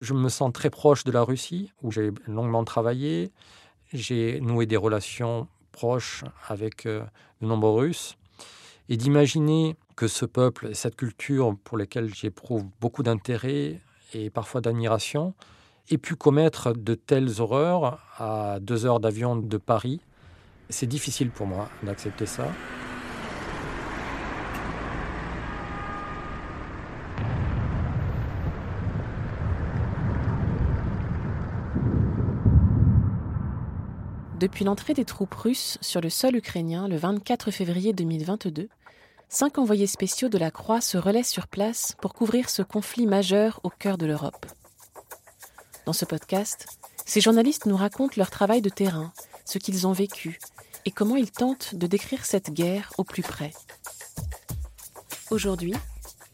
Je me sens très proche de la Russie, où j'ai longuement travaillé. J'ai noué des relations proches avec euh, de nombreux Russes. Et d'imaginer que ce peuple et cette culture pour lesquels j'éprouve beaucoup d'intérêt et parfois d'admiration aient pu commettre de telles horreurs à deux heures d'avion de Paris, c'est difficile pour moi d'accepter ça. Depuis l'entrée des troupes russes sur le sol ukrainien le 24 février 2022, cinq envoyés spéciaux de la Croix se relaient sur place pour couvrir ce conflit majeur au cœur de l'Europe. Dans ce podcast, ces journalistes nous racontent leur travail de terrain, ce qu'ils ont vécu et comment ils tentent de décrire cette guerre au plus près. Aujourd'hui,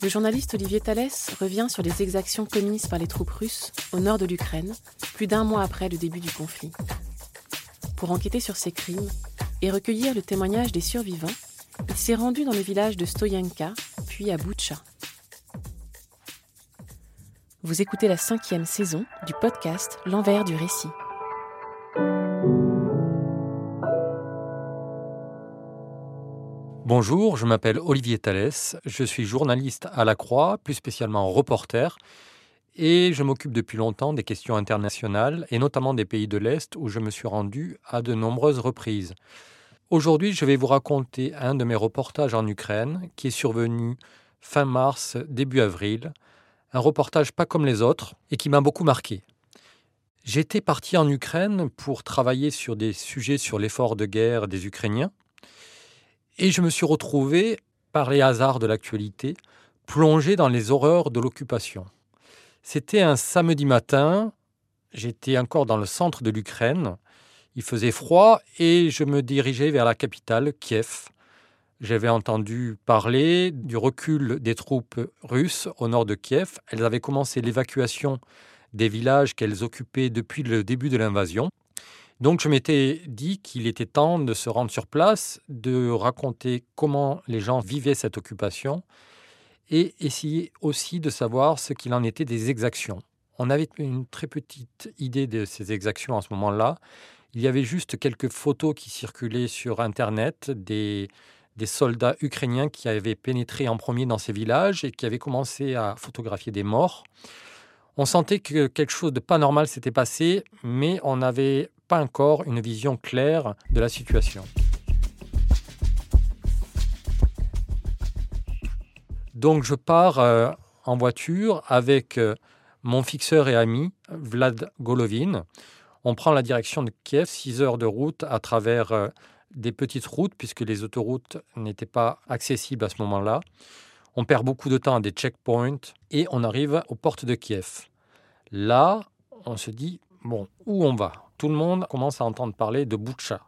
le journaliste Olivier Thalès revient sur les exactions commises par les troupes russes au nord de l'Ukraine, plus d'un mois après le début du conflit. Pour enquêter sur ces crimes et recueillir le témoignage des survivants, il s'est rendu dans le village de Stoyanka, puis à Boutcha. Vous écoutez la cinquième saison du podcast L'envers du récit. Bonjour, je m'appelle Olivier Thalès, je suis journaliste à La Croix, plus spécialement reporter, et je m'occupe depuis longtemps des questions internationales, et notamment des pays de l'Est, où je me suis rendu à de nombreuses reprises. Aujourd'hui, je vais vous raconter un de mes reportages en Ukraine, qui est survenu fin mars, début avril. Un reportage pas comme les autres, et qui m'a beaucoup marqué. J'étais parti en Ukraine pour travailler sur des sujets sur l'effort de guerre des Ukrainiens, et je me suis retrouvé, par les hasards de l'actualité, plongé dans les horreurs de l'occupation. C'était un samedi matin, j'étais encore dans le centre de l'Ukraine, il faisait froid et je me dirigeais vers la capitale, Kiev. J'avais entendu parler du recul des troupes russes au nord de Kiev. Elles avaient commencé l'évacuation des villages qu'elles occupaient depuis le début de l'invasion. Donc je m'étais dit qu'il était temps de se rendre sur place, de raconter comment les gens vivaient cette occupation et essayer aussi de savoir ce qu'il en était des exactions. On avait une très petite idée de ces exactions à ce moment-là. Il y avait juste quelques photos qui circulaient sur Internet des, des soldats ukrainiens qui avaient pénétré en premier dans ces villages et qui avaient commencé à photographier des morts. On sentait que quelque chose de pas normal s'était passé, mais on n'avait pas encore une vision claire de la situation. Donc je pars euh, en voiture avec euh, mon fixeur et ami, Vlad Golovin. On prend la direction de Kiev, 6 heures de route à travers euh, des petites routes, puisque les autoroutes n'étaient pas accessibles à ce moment-là. On perd beaucoup de temps à des checkpoints et on arrive aux portes de Kiev. Là, on se dit, bon, où on va? Tout le monde commence à entendre parler de Boutcha.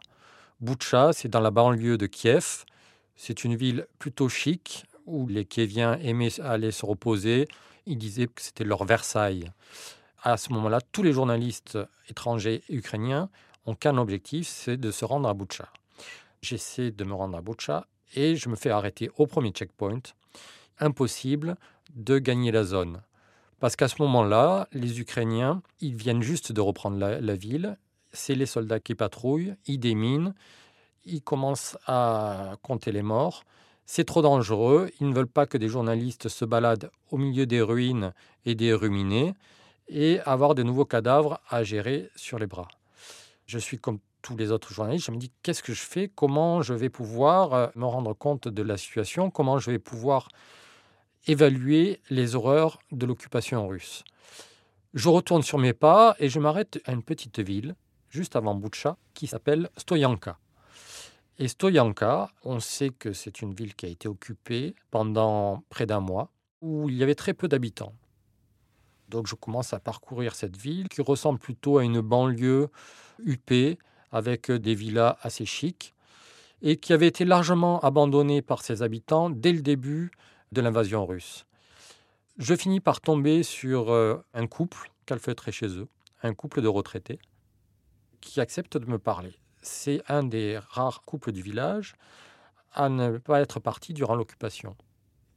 Boutcha, c'est dans la banlieue de Kiev. C'est une ville plutôt chic, où les Kieviens aimaient aller se reposer. Ils disaient que c'était leur Versailles. À ce moment-là, tous les journalistes étrangers et ukrainiens ont qu'un objectif, c'est de se rendre à Boutcha. J'essaie de me rendre à Boutcha et je me fais arrêter au premier checkpoint. Impossible de gagner la zone. Parce qu'à ce moment-là, les Ukrainiens, ils viennent juste de reprendre la, la ville. C'est les soldats qui patrouillent, ils déminent, ils commencent à compter les morts. C'est trop dangereux. Ils ne veulent pas que des journalistes se baladent au milieu des ruines et des ruminés et avoir de nouveaux cadavres à gérer sur les bras. Je suis comme tous les autres journalistes, je me dis qu'est-ce que je fais? Comment je vais pouvoir euh, me rendre compte de la situation? Comment je vais pouvoir évaluer les horreurs de l'occupation russe? Je retourne sur mes pas et je m'arrête à une petite ville, juste avant Boutcha, qui s'appelle Stoyanka. Et Stoyanka, on sait que c'est une ville qui a été occupée pendant près d'un mois, où il y avait très peu d'habitants. Donc je commence à parcourir cette ville qui ressemble plutôt à une banlieue huppée avec des villas assez chics et qui avait été largement abandonnée par ses habitants dès le début de l'invasion russe. Je finis par tomber sur euh, un couple calfeutré chez eux, un couple de retraités, qui accepte de me parler. C'est un des rares couples du village à ne pas être parti durant l'occupation.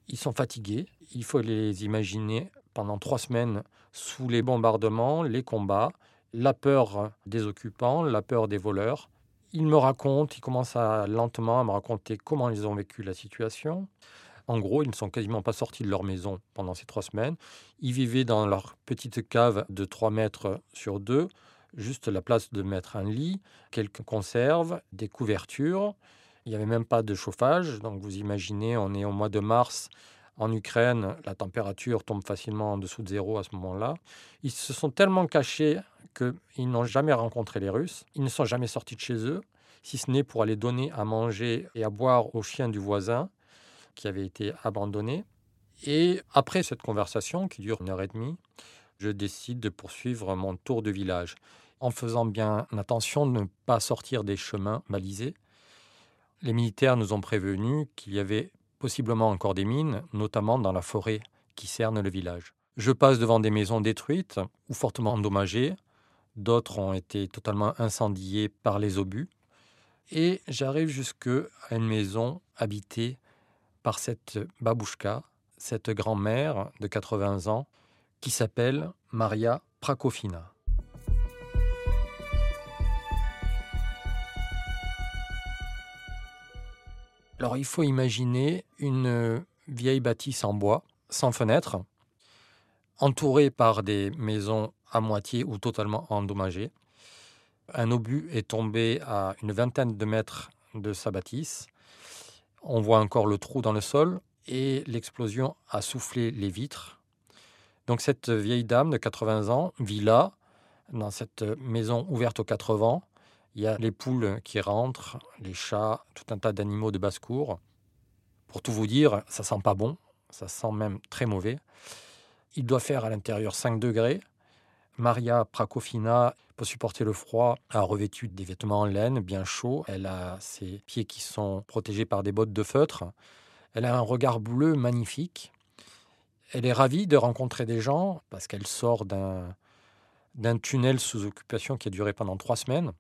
Ils sont fatigués, il faut les imaginer pendant trois semaines sous les bombardements, les combats, la peur des occupants, la peur des voleurs. Ils me racontent, ils commencent à, lentement à me raconter comment ils ont vécu la situation. En gros, ils ne sont quasiment pas sortis de leur maison pendant ces trois semaines. Ils vivaient dans leur petite cave de 3 mètres sur 2, juste la place de mettre un lit, quelques conserves, des couvertures. Il n'y avait même pas de chauffage. Donc vous imaginez, on est au mois de mars. En Ukraine, la température tombe facilement en dessous de zéro à ce moment-là. Ils se sont tellement cachés qu'ils n'ont jamais rencontré les Russes. Ils ne sont jamais sortis de chez eux, si ce n'est pour aller donner à manger et à boire aux chiens du voisin qui avait été abandonné. Et après cette conversation qui dure une heure et demie, je décide de poursuivre mon tour de village en faisant bien attention de ne pas sortir des chemins balisés. Les militaires nous ont prévenus qu'il y avait possiblement encore des mines, notamment dans la forêt qui cerne le village. Je passe devant des maisons détruites ou fortement endommagées. D'autres ont été totalement incendiées par les obus. Et j'arrive jusqu'à une maison habitée par cette babouchka, cette grand-mère de 80 ans, qui s'appelle Maria Prakofina. Alors il faut imaginer une vieille bâtisse en bois, sans fenêtre, entourée par des maisons à moitié ou totalement endommagées. Un obus est tombé à une vingtaine de mètres de sa bâtisse. On voit encore le trou dans le sol et l'explosion a soufflé les vitres. Donc cette vieille dame de 80 ans vit là, dans cette maison ouverte aux quatre vents. Il y a les poules qui rentrent, les chats, tout un tas d'animaux de basse-cour. Pour tout vous dire, ça sent pas bon, ça sent même très mauvais. Il doit faire à l'intérieur 5 degrés. Maria Prakofina, pour supporter le froid, a revêtu des vêtements en laine bien chauds. Elle a ses pieds qui sont protégés par des bottes de feutre. Elle a un regard bleu magnifique. Elle est ravie de rencontrer des gens parce qu'elle sort d'un, tunnel sous occupation qui a duré pendant trois semaines.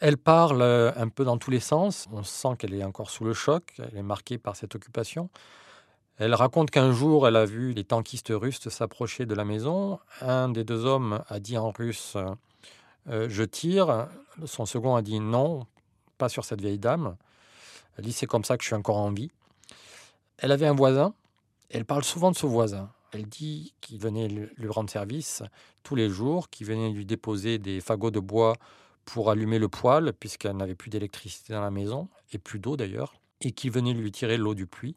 Elle parle euh, un peu dans tous les sens. On sent qu'elle est encore sous le choc. Elle est marquée par cette occupation. Elle raconte qu'un jour, elle a vu les tankistes russes s'approcher de la maison. Un des deux hommes a dit en russe euh, Je tire. Son second a dit Non, pas sur cette vieille dame. Elle dit C'est comme ça que je suis encore en vie. Elle avait un voisin. Elle parle souvent de ce voisin. Elle dit qu'il venait lui rendre service tous les jours, qu'il venait lui déposer des fagots de bois pour allumer le poêle, puisqu'elle n'avait plus d'électricité dans la maison, et plus d'eau d'ailleurs, et qu'il venait lui tirer l'eau du puits.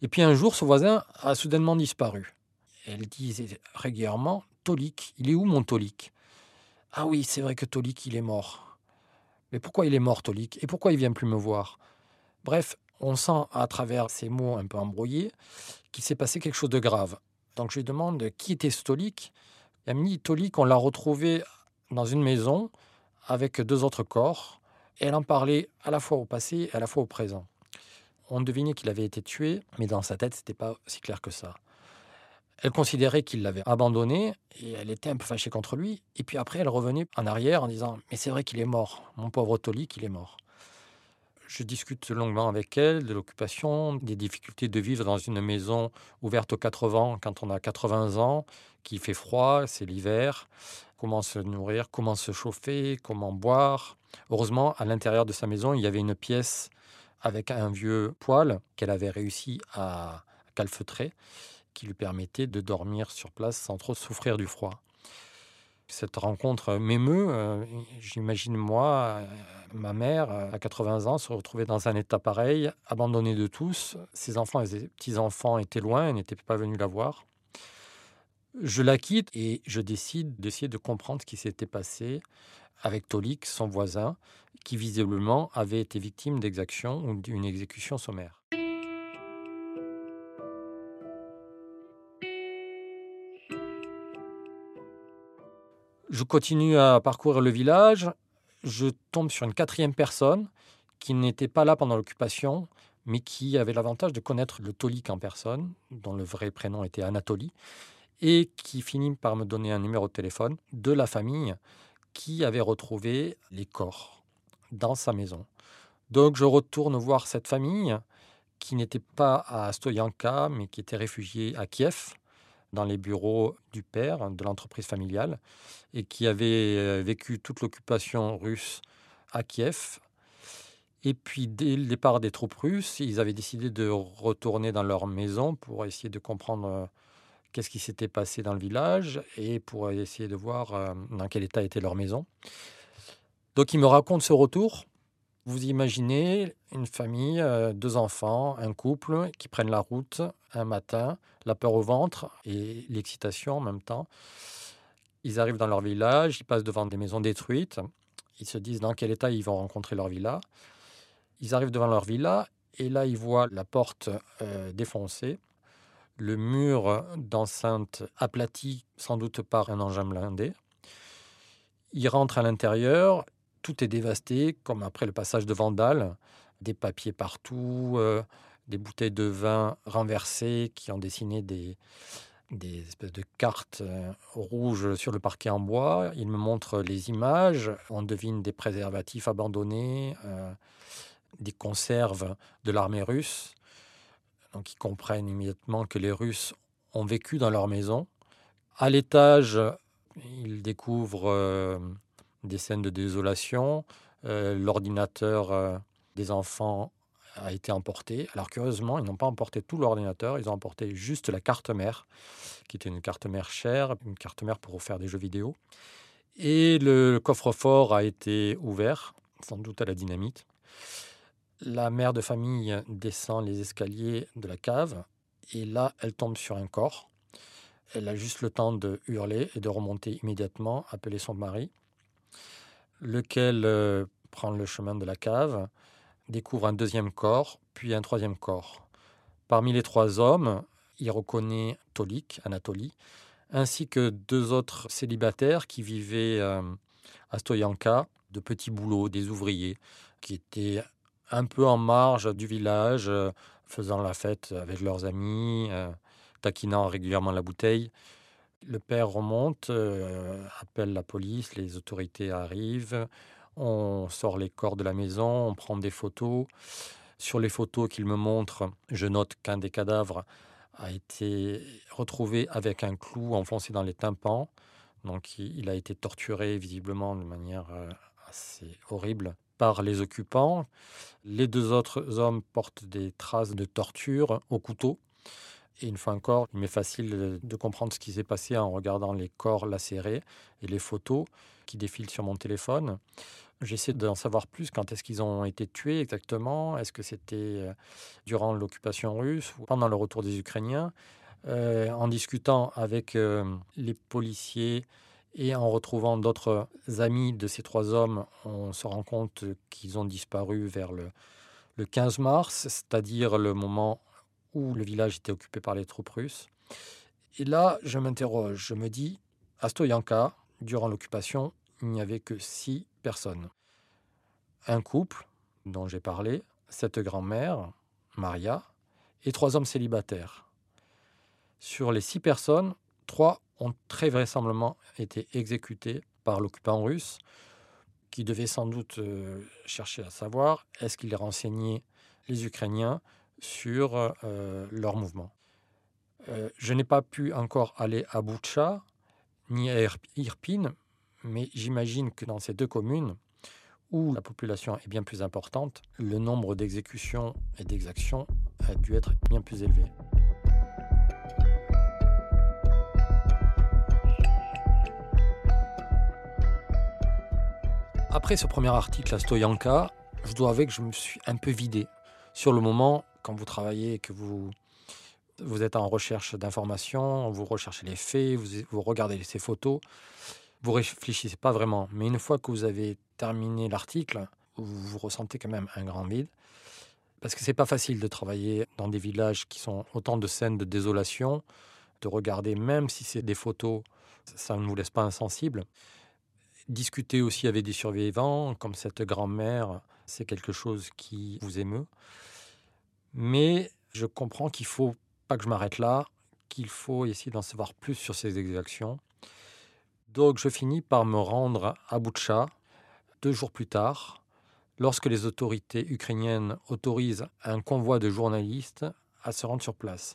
Et puis un jour, ce voisin a soudainement disparu. Elle disait régulièrement Tolik, il est où mon Tolik Ah oui, c'est vrai que Tolik, il est mort. Mais pourquoi il est mort, Tolik Et pourquoi il vient plus me voir? Bref, on sent à travers ces mots un peu embrouillés qu'il s'est passé quelque chose de grave. Donc je lui demande qui était ce Tolik. Il me dit Tolik, on l'a retrouvé dans une maison avec deux autres corps. Et elle en parlait à la fois au passé et à la fois au présent. On devinait qu'il avait été tué, mais dans sa tête, ce n'était pas si clair que ça. Elle considérait qu'il l'avait abandonné et elle était un peu fâchée contre lui. Et puis après, elle revenait en arrière en disant Mais c'est vrai qu'il est mort, mon pauvre Tolik, il est mort. Je discute longuement avec elle de l'occupation, des difficultés de vivre dans une maison ouverte aux 80 quand on a 80 ans, qui fait froid, c'est l'hiver, comment se nourrir, comment se chauffer, comment boire. Heureusement, à l'intérieur de sa maison, il y avait une pièce avec un vieux poêle qu'elle avait réussi à calfeutrer, qui lui permettait de dormir sur place sans trop souffrir du froid. Cette rencontre m'émeut. Euh, j'imagine moi, euh, ma mère, euh, à 80 ans, se retrouver dans un état pareil, abandonnée de tous. Ses enfants et ses petits-enfants étaient loin, n'étaient pas venus la voir. Je la quitte et je décide d'essayer de comprendre ce qui s'était passé avec Tolik, son voisin, qui visiblement avait été victime d'exaction ou d'une exécution sommaire. Je continue à parcourir le village. Je tombe sur une quatrième personne qui n'était pas là pendant l'occupation, mais qui avait l'avantage de connaître le Tolik en personne, dont le vrai prénom était Anatolie, et qui finit par me donner un numéro de téléphone de la famille qui avait retrouvé les corps dans sa maison. Donc je retourne voir cette famille qui n'était pas à Stoyanka, mais qui était réfugiée à Kiev, dans les bureaux du père de l'entreprise familiale, et qui avait euh, vécu toute l'occupation russe à Kiev. Et puis, dès le départ des troupes russes, ils avaient décidé de retourner dans leur maison pour essayer de comprendre euh, qu'est-ce qui s'était passé dans le village et pour essayer de voir euh, dans quel état était leur maison. Donc, ils me racontent ce retour vous imaginez une famille, euh, deux enfants, un couple qui prennent la route un matin, la peur au ventre et l'excitation en même temps. Ils arrivent dans leur village, ils passent devant des maisons détruites. Ils se disent dans quel état ils vont rencontrer leur villa. Ils arrivent devant leur villa et là ils voient la porte euh, défoncée, le mur d'enceinte aplati sans doute par un engin blindé. Ils rentrent à l'intérieur tout est dévasté, comme après le passage de Vandale, des papiers partout, euh, des bouteilles de vin renversées qui ont dessiné des, des espèces de cartes euh, rouges sur le parquet en bois. Il me montre les images, on devine des préservatifs abandonnés, euh, des conserves de l'armée russe. Donc ils comprennent immédiatement que les Russes ont vécu dans leur maison. À l'étage, ils découvrent des scènes de désolation. Euh, l'ordinateur euh, des enfants a été emporté. Alors curieusement, ils n'ont pas emporté tout l'ordinateur, ils ont emporté juste la carte mère, qui était une carte mère chère, une carte mère pour faire des jeux vidéo. Et le coffre-fort a été ouvert, sans doute à la dynamite. La mère de famille descend les escaliers de la cave et là, elle tombe sur un corps. Elle a juste le temps de hurler et de remonter immédiatement, appeler son mari lequel euh, prend le chemin de la cave, découvre un deuxième corps, puis un troisième corps. Parmi les trois hommes, il reconnaît Tolik, Anatolie, ainsi que deux autres célibataires qui vivaient euh, à Stoyanka, de petits boulots, des ouvriers, qui étaient un peu en marge du village, euh, faisant la fête avec leurs amis, taquinant régulièrement la bouteille. Le père remonte, euh, appelle la police, les autorités arrivent, on sort les corps de la maison, on prend des photos. Sur les photos qu'il me montre, je note qu'un des cadavres a été retrouvé avec un clou enfoncé dans les tympans. Donc il a été torturé visiblement de manière euh, assez horrible par les occupants. Les deux autres hommes portent des traces de torture au couteau. Et une fois encore, il m'est facile de comprendre ce qui s'est passé en regardant les corps lacérés et les photos qui défilent sur mon téléphone. J'essaie d'en savoir plus quand est-ce qu'ils ont été tués exactement? Est-ce que c'était euh, durant l'occupation russe ou pendant le retour des Ukrainiens? Euh, En discutant avec euh, les policiers et en retrouvant d'autres amis de ces trois hommes, on se rend compte qu'ils ont disparu vers le, le 15 mars, c'est-à-dire le moment où le village était occupé par les troupes russes. Et là, je m'interroge, je me dis, à Stoyanka, durant l'occupation, il n'y avait que six personnes. Un couple, dont j'ai parlé, cette grand-mère, Maria, et trois hommes célibataires. Sur les six personnes, trois ont très vraisemblablement été exécutés par l'occupant russe, qui devait sans doute euh, chercher à savoir est-ce qu'il renseignait les Ukrainiens sur euh, leur mouvement. Euh, je n'ai pas pu encore aller à Boutcha ni à Irpin, mais j'imagine que dans ces deux communes, où la population est bien plus importante, le nombre d'exécutions et d'exactions a dû être bien plus élevé. Après ce premier article à Stoyanka, je dois avouer que je me suis un peu vidé. Sur le moment, quand vous travaillez et que vous, vous êtes en recherche d'informations, vous recherchez les faits, vous, vous regardez ces photos, vous réfléchissez pas vraiment. Mais une fois que vous avez terminé l'article, vous ressentez quand même un grand vide. Parce que c'est pas facile de travailler dans des villages qui sont autant de scènes de désolation, de regarder, même si c'est des photos, ça ne vous laisse pas insensible. Discuter aussi avec des survivants, comme cette grand-mère, c'est quelque chose qui vous émeut. Mais je comprends qu'il faut pas que je m'arrête là, qu'il faut essayer d'en savoir plus sur ces exactions. Donc je finis par me rendre à Boutcha deux jours plus tard, lorsque les autorités ukrainiennes autorisent un convoi de journalistes à se rendre sur place.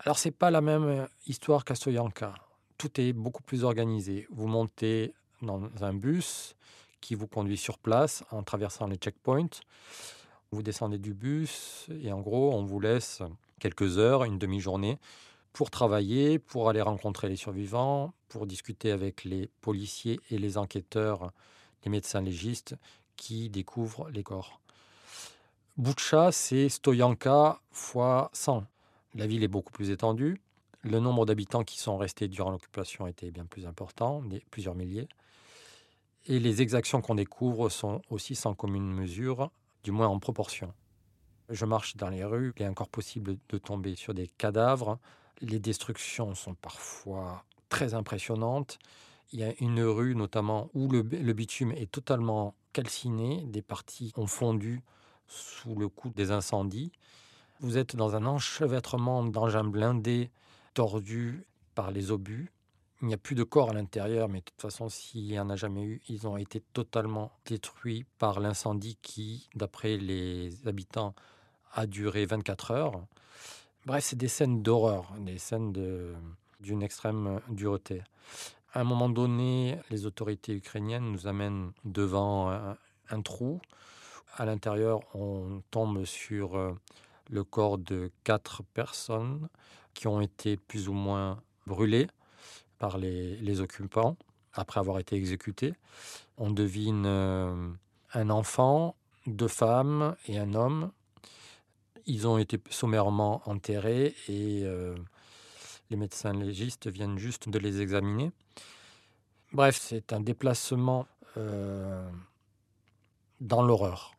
Alors c'est pas la même histoire qu'à Soyanka. Tout est beaucoup plus organisé. Vous montez dans un bus qui vous conduit sur place en traversant les checkpoints. Vous descendez du bus et en gros, on vous laisse quelques heures, une demi-journée, pour travailler, pour aller rencontrer les survivants, pour discuter avec les policiers et les enquêteurs, les médecins légistes qui découvrent les corps. Boucha, c'est Stoyanka fois 100. La ville est beaucoup plus étendue. Le nombre d'habitants qui sont restés durant l'occupation était bien plus important, plusieurs milliers. Et les exactions qu'on découvre sont aussi sans commune mesure, du moins en proportion. Je marche dans les rues, il est encore possible de tomber sur des cadavres. Les destructions sont parfois très impressionnantes. Il y a une rue notamment où le, bitume est totalement calciné, des parties ont fondu sous le coup des incendies. Vous êtes dans un enchevêtrement d'engins blindés tordus par les obus. Il n'y a plus de corps à l'intérieur, mais de toute façon, s'il n'y en a jamais eu, ils ont été totalement détruits par l'incendie qui, d'après les habitants, a duré 24 heures. Bref, c'est des scènes d'horreur, des scènes d'une extrême dureté. À un moment donné, les autorités ukrainiennes nous amènent devant un, trou. À l'intérieur, on tombe sur euh, le corps de quatre personnes qui ont été plus ou moins brûlées par les, occupants après avoir été exécutés. On devine euh, un enfant, deux femmes et un homme ils ont été sommairement enterrés et euh, les médecins légistes viennent juste de les examiner. Bref, c'est un déplacement euh, dans l'horreur.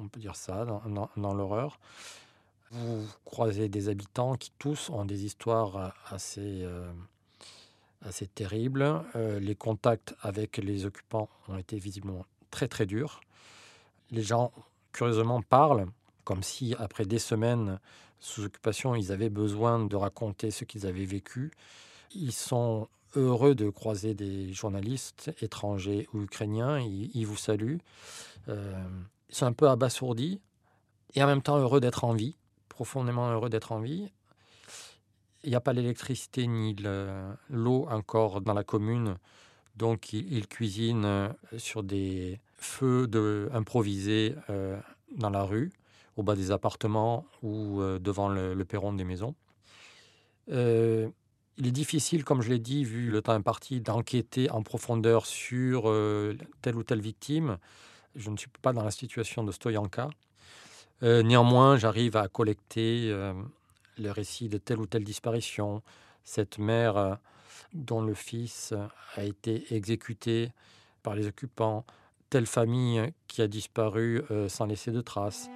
On peut dire ça, dans, l'horreur. Vous croisez des habitants qui tous ont des histoires assez, assez terribles. les contacts avec les occupants ont été visiblement très très durs. Les gens, curieusement, parlent comme si après des semaines sous occupation, ils avaient besoin de raconter ce qu'ils avaient vécu. Ils sont heureux de croiser des journalistes étrangers ou ukrainiens, ils, vous saluent. Euh, ils sont un peu abasourdis et en même temps heureux d'être en vie, profondément heureux d'être en vie. Il n'y a pas l'électricité ni l'eau encore dans la commune, donc ils, cuisinent sur des feux improvisés euh, dans la rue au bas des appartements ou euh, devant le, perron des maisons. Euh, il est difficile, comme je l'ai dit, vu le temps imparti, d'enquêter en profondeur sur euh, telle ou telle victime. Je ne suis pas dans la situation de Stoyanka. néanmoins, j'arrive à collecter le récit de telle ou telle disparition. Cette mère dont le fils a été exécuté par les occupants, telle famille qui a disparu sans laisser de traces.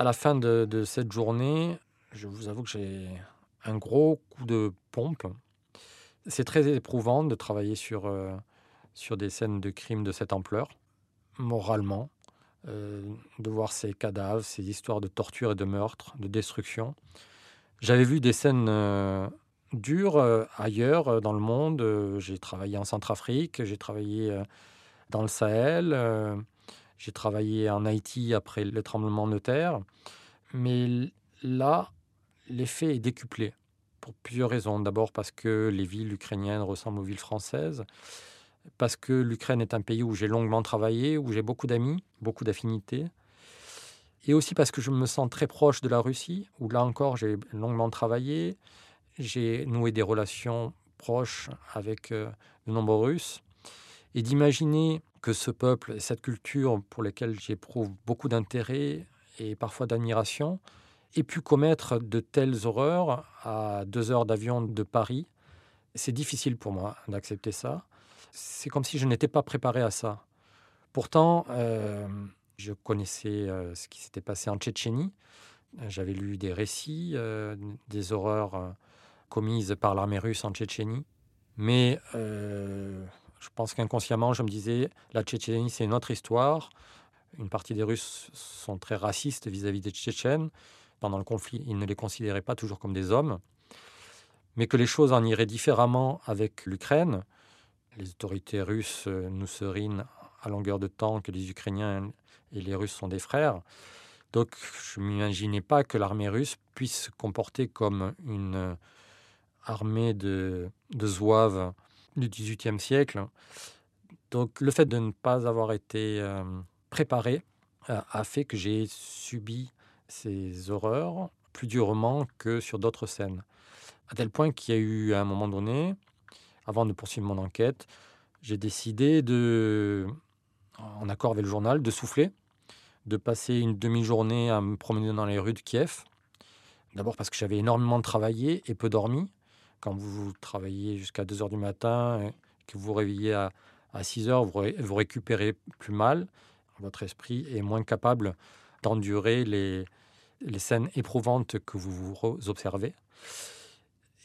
à la fin de, cette journée, je vous avoue que j'ai un gros coup de pompe. C'est très éprouvant de travailler sur, euh, sur des scènes de crimes de cette ampleur, moralement, euh, de voir ces cadavres, ces histoires de torture et de meurtre, de destruction. J'avais vu des scènes euh, dures ailleurs dans le monde. j'ai travaillé en Centrafrique, j'ai travaillé dans le Sahel. J'ai travaillé en Haïti après le tremblement de terre. Mais là, l'effet est décuplé pour plusieurs raisons. D'abord parce que les villes ukrainiennes ressemblent aux villes françaises, parce que l'Ukraine est un pays où j'ai longuement travaillé, où j'ai beaucoup d'amis, beaucoup d'affinités, et aussi parce que je me sens très proche de la Russie, où là encore j'ai longuement travaillé, j'ai noué des relations proches avec euh, de nombreux Russes, et d'imaginer que ce peuple et cette culture pour lesquels j'éprouve beaucoup d'intérêt et parfois d'admiration aient pu commettre de telles horreurs à deux heures d'avion de Paris. C'est difficile pour moi d'accepter ça. C'est comme si je n'étais pas préparé à ça. Pourtant, euh, je connaissais euh, ce qui s'était passé en Tchétchénie. J'avais lu des récits, euh, des horreurs commises par l'armée russe en Tchétchénie. Mais je pense qu'inconsciemment, je me disais, la Tchétchénie, c'est une autre histoire. Une partie des Russes sont très racistes vis-à-vis des Tchétchènes. Pendant le conflit, ils ne les considéraient pas toujours comme des hommes. Mais que les choses en iraient différemment avec l'Ukraine. Les autorités russes nous serinent à longueur de temps que les Ukrainiens et les Russes sont des frères. Donc je ne m'imaginais pas que l'armée russe puisse se comporter comme une armée de, de zouaves du XVIIIe siècle. Donc le fait de ne pas avoir été euh, préparé euh, a fait que j'ai subi ces horreurs plus durement que sur d'autres scènes. À tel point qu'il y a eu à un moment donné, avant de poursuivre mon enquête, j'ai décidé de, en accord avec le journal, de souffler, de passer une demi-journée à me promener dans les rues de Kiev. D'abord parce que j'avais énormément travaillé et peu dormi quand vous travaillez jusqu'à 2 heures du matin, que vous vous réveillez à, à 6 heures, vous, vous, récupérez plus mal. Votre esprit est moins capable d'endurer les, scènes éprouvantes que vous observez.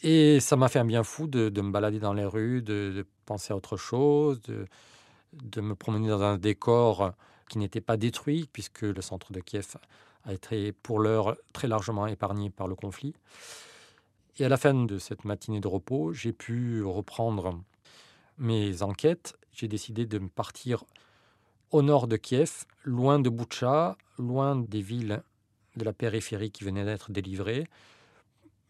Et ça m'a fait un bien fou de, me balader dans les rues, de, penser à autre chose, de, de, me promener dans un décor qui n'était pas détruit, puisque le centre de Kiev a été pour l'heure très largement épargné par le conflit. Et à la fin de cette matinée de repos, j'ai pu reprendre mes enquêtes. J'ai décidé de partir au nord de Kiev, loin de Boutcha, loin des villes de la périphérie qui venaient d'être délivrées,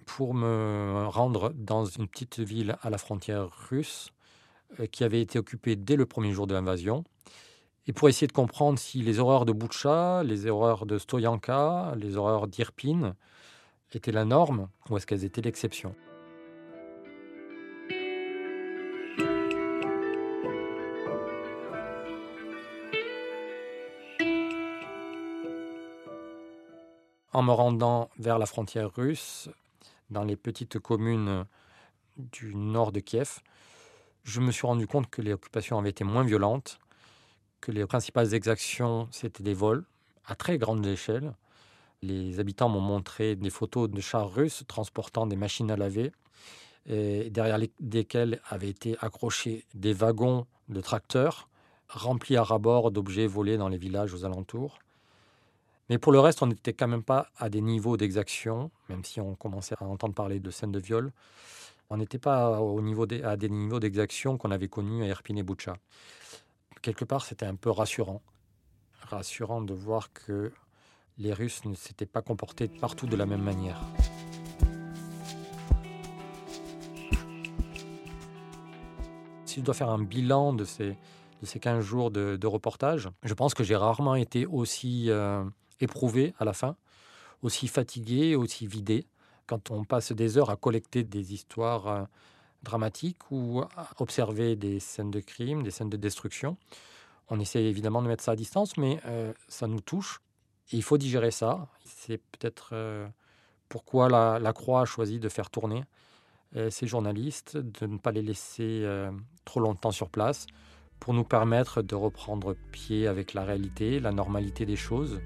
pour me rendre dans une petite ville à la frontière russe euh, qui avait été occupée dès le premier jour de l'invasion, et pour essayer de comprendre si les horreurs de Boutcha, les horreurs de Stoyanka, les horreurs d'Irpin étaient la norme ou est-ce qu'elles étaient l'exception. En me rendant vers la frontière russe, dans les petites communes du nord de Kiev, je me suis rendu compte que les occupations avaient été moins violentes, que les principales exactions, c'était des vols à très grande échelle, les habitants m'ont montré des photos de chars russes transportant des machines à laver, derrière lesquelles avaient été accrochés des wagons de tracteurs remplis à ras-bord d'objets volés dans les villages aux alentours. Mais pour le reste, on n'était quand même pas à des niveaux d'exaction, même si on commençait à entendre parler de scènes de viol. On n'était pas au niveau à des niveaux d'exaction qu'on avait connus à Irpin et Boucha. Quelque part, c'était un peu rassurant. Rassurant de voir que les Russes ne s'étaient pas comportés partout de la même manière. Si je dois faire un bilan de ces, de ces 15 jours de, de, reportage, je pense que j'ai rarement été aussi euh, éprouvé à la fin, aussi fatigué, aussi vidé, quand on passe des heures à collecter des histoires euh, dramatiques ou à observer des scènes de crime, des scènes de destruction. On essaie évidemment de mettre ça à distance, mais euh, ça nous touche il faut digérer ça. C'est peut-être euh, pourquoi la, la, Croix a choisi de faire tourner ces journalistes, de ne pas les laisser trop longtemps sur place, pour nous permettre de reprendre pied avec la réalité, la normalité des choses,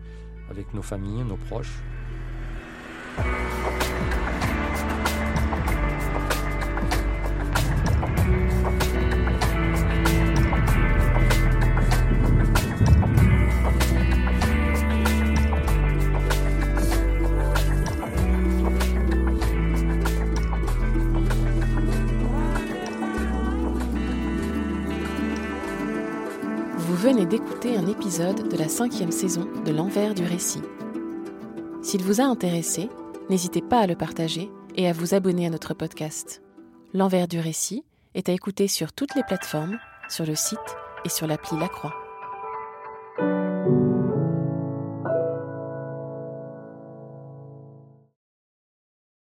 avec nos familles, nos proches. De la cinquième saison de L'envers du récit. S'il vous a intéressé, n'hésitez pas à le partager et à vous abonner à notre podcast. L'envers du récit est à écouter sur toutes les plateformes, sur le site et sur l'appli La Croix.